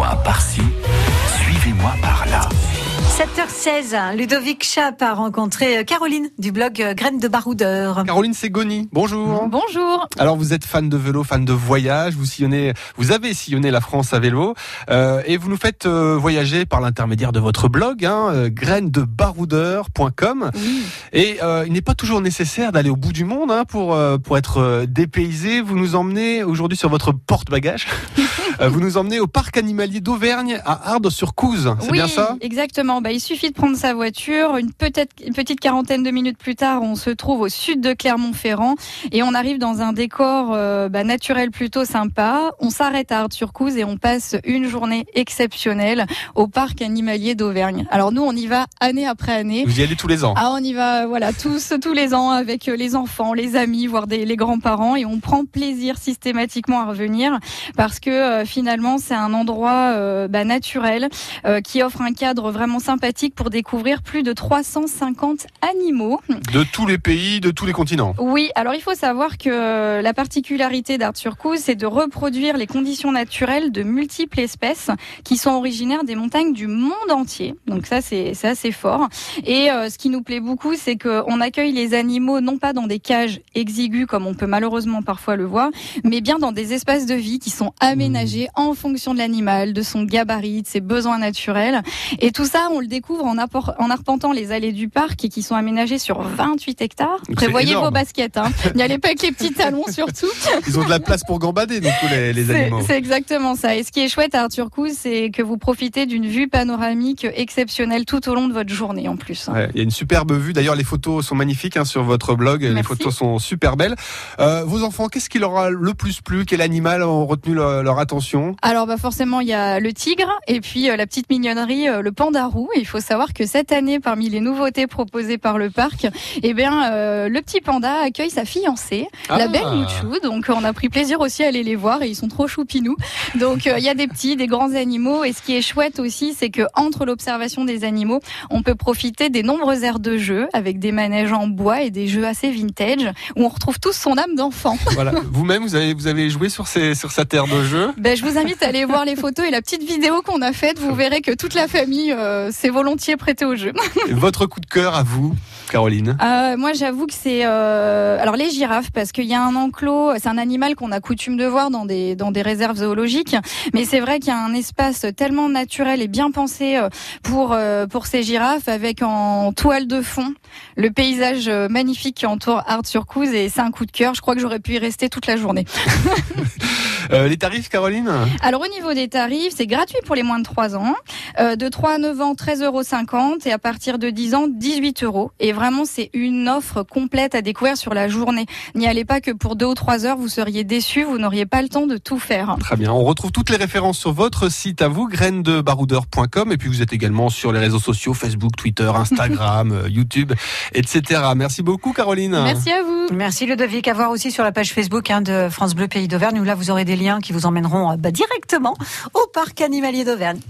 Suivez-moi par-ci, suivez-moi par-là. 7h16, Ludovic Chap a rencontré euh, Caroline du blog euh, Graines de Baroudeur. Caroline Ségoni, bonjour. Bonjour. Alors vous êtes fan de vélo, fan de voyage, vous sillonnez, vous avez sillonné la France à vélo euh, et vous nous faites euh, voyager par l'intermédiaire de votre blog, hein, euh, grainesdebaroudeur.com. Oui. Et euh, il n'est pas toujours nécessaire d'aller au bout du monde hein, pour euh, pour être euh, dépaysé. Vous nous emmenez aujourd'hui sur votre porte-bagages. Euh, vous nous emmenez au parc animalier d'Auvergne à Ardes-sur-Couze. C'est oui, bien ça? exactement. Bah, il suffit de prendre sa voiture. Une, peut-être, une petite quarantaine de minutes plus tard, on se trouve au sud de Clermont-Ferrand et on arrive dans un décor euh, bah, naturel plutôt sympa. On s'arrête à Ardes-sur-Couze et on passe une journée exceptionnelle au parc animalier d'Auvergne. Alors nous, on y va année après année. Vous y allez tous les ans. Ah, on y va, voilà, tous, tous les ans avec euh, les enfants, les amis, voire des, les grands-parents, et on prend plaisir systématiquement à revenir parce que finalement c'est un endroit euh, bah, naturel euh, qui offre un cadre vraiment sympathique pour découvrir plus de 350 animaux. De tous les pays, de tous les continents. Oui, alors il faut savoir que la particularité d'Art-sur-Couze, c'est de reproduire les conditions naturelles de multiples espèces qui sont originaires des montagnes du monde entier. Donc ça, c'est c'est assez fort. Et euh, ce qui nous plaît beaucoup, c'est qu'on accueille les animaux non pas dans des cages exiguës comme on peut malheureusement parfois le voir, mais bien dans des espaces de vie qui sont aménagés en fonction de l'animal, de son gabarit, de ses besoins naturels. Et tout ça, on le découvre en, arpentant les allées du parc et qui sont aménagées sur 28 hectares. Prévoyez vos baskets. Hein. N'y allez pas avec les petits talons surtout. Ils ont de la place pour gambader, donc les, les animaux. C'est exactement ça. Et ce qui est chouette à Arthur Couze, c'est que vous profitez d'une vue panoramique exceptionnelle tout au long de votre journée en plus. Ouais, il y a une superbe vue. D'ailleurs, les photos sont magnifiques hein, sur votre blog. Les photos sont super belles. Euh, vos enfants, qu'est-ce qui leur a le plus plu? Quel animal ont retenu leur, leur attention? Alors bah forcément il y a le tigre et puis euh, la petite mignonnerie euh, le panda roux. Et il faut savoir que cette année parmi les nouveautés proposées par le parc, eh bien euh, le petit panda accueille sa fiancée, la Ah. belle Mouchou. Donc on a pris plaisir aussi à aller les voir et ils sont trop choupinous. Donc euh, il y a des petits, des grands animaux et ce qui est chouette aussi c'est que entre l'observation des animaux, on peut profiter des nombreuses aires de jeu avec des manèges en bois et des jeux assez vintage où on retrouve tous son âme d'enfant. Voilà. Vous-même, vous avez, vous avez joué sur, ces, sur sa terre de jeu Ben, je vous invite à aller voir les photos et la petite vidéo qu'on a faite. Vous verrez que toute la famille euh, s'est volontiers prêtée au jeu. Votre coup de cœur à vous, Caroline? Euh, moi, j'avoue que c'est euh, alors les girafes parce qu'il y a un enclos. C'est un animal qu'on a coutume de voir dans des dans des réserves zoologiques, mais c'est vrai qu'il y a un espace tellement naturel et bien pensé euh, pour euh, pour ces girafes avec en toile de fond le paysage euh, magnifique qui entoure Art-sur-Couze et c'est un coup de cœur. Je crois que j'aurais pu y rester toute la journée. Euh, Les tarifs, Caroline? Alors au niveau des tarifs, c'est gratuit pour les moins de 3 ans. Euh, de 3 à 9 ans, 13,50 euros et à partir de 10 ans, 18 euros. Et vraiment, c'est une offre complète à découvrir sur la journée. N'y allez pas que pour 2 ou 3 heures, vous seriez déçus, vous n'auriez pas le temps de tout faire. Très bien. On retrouve toutes les références sur votre site à vous, grainesdebaroudeur.com. Et puis vous êtes également sur les réseaux sociaux, Facebook, Twitter, Instagram, euh, YouTube, etc. Merci beaucoup, Caroline. Merci à vous. Merci Ludovic. À voir aussi sur la page Facebook hein, de France Bleu Pays d'Auvergne où là vous aurez des liens qui vous emmèneront euh, bah, directement au parc animalier d'Auvergne.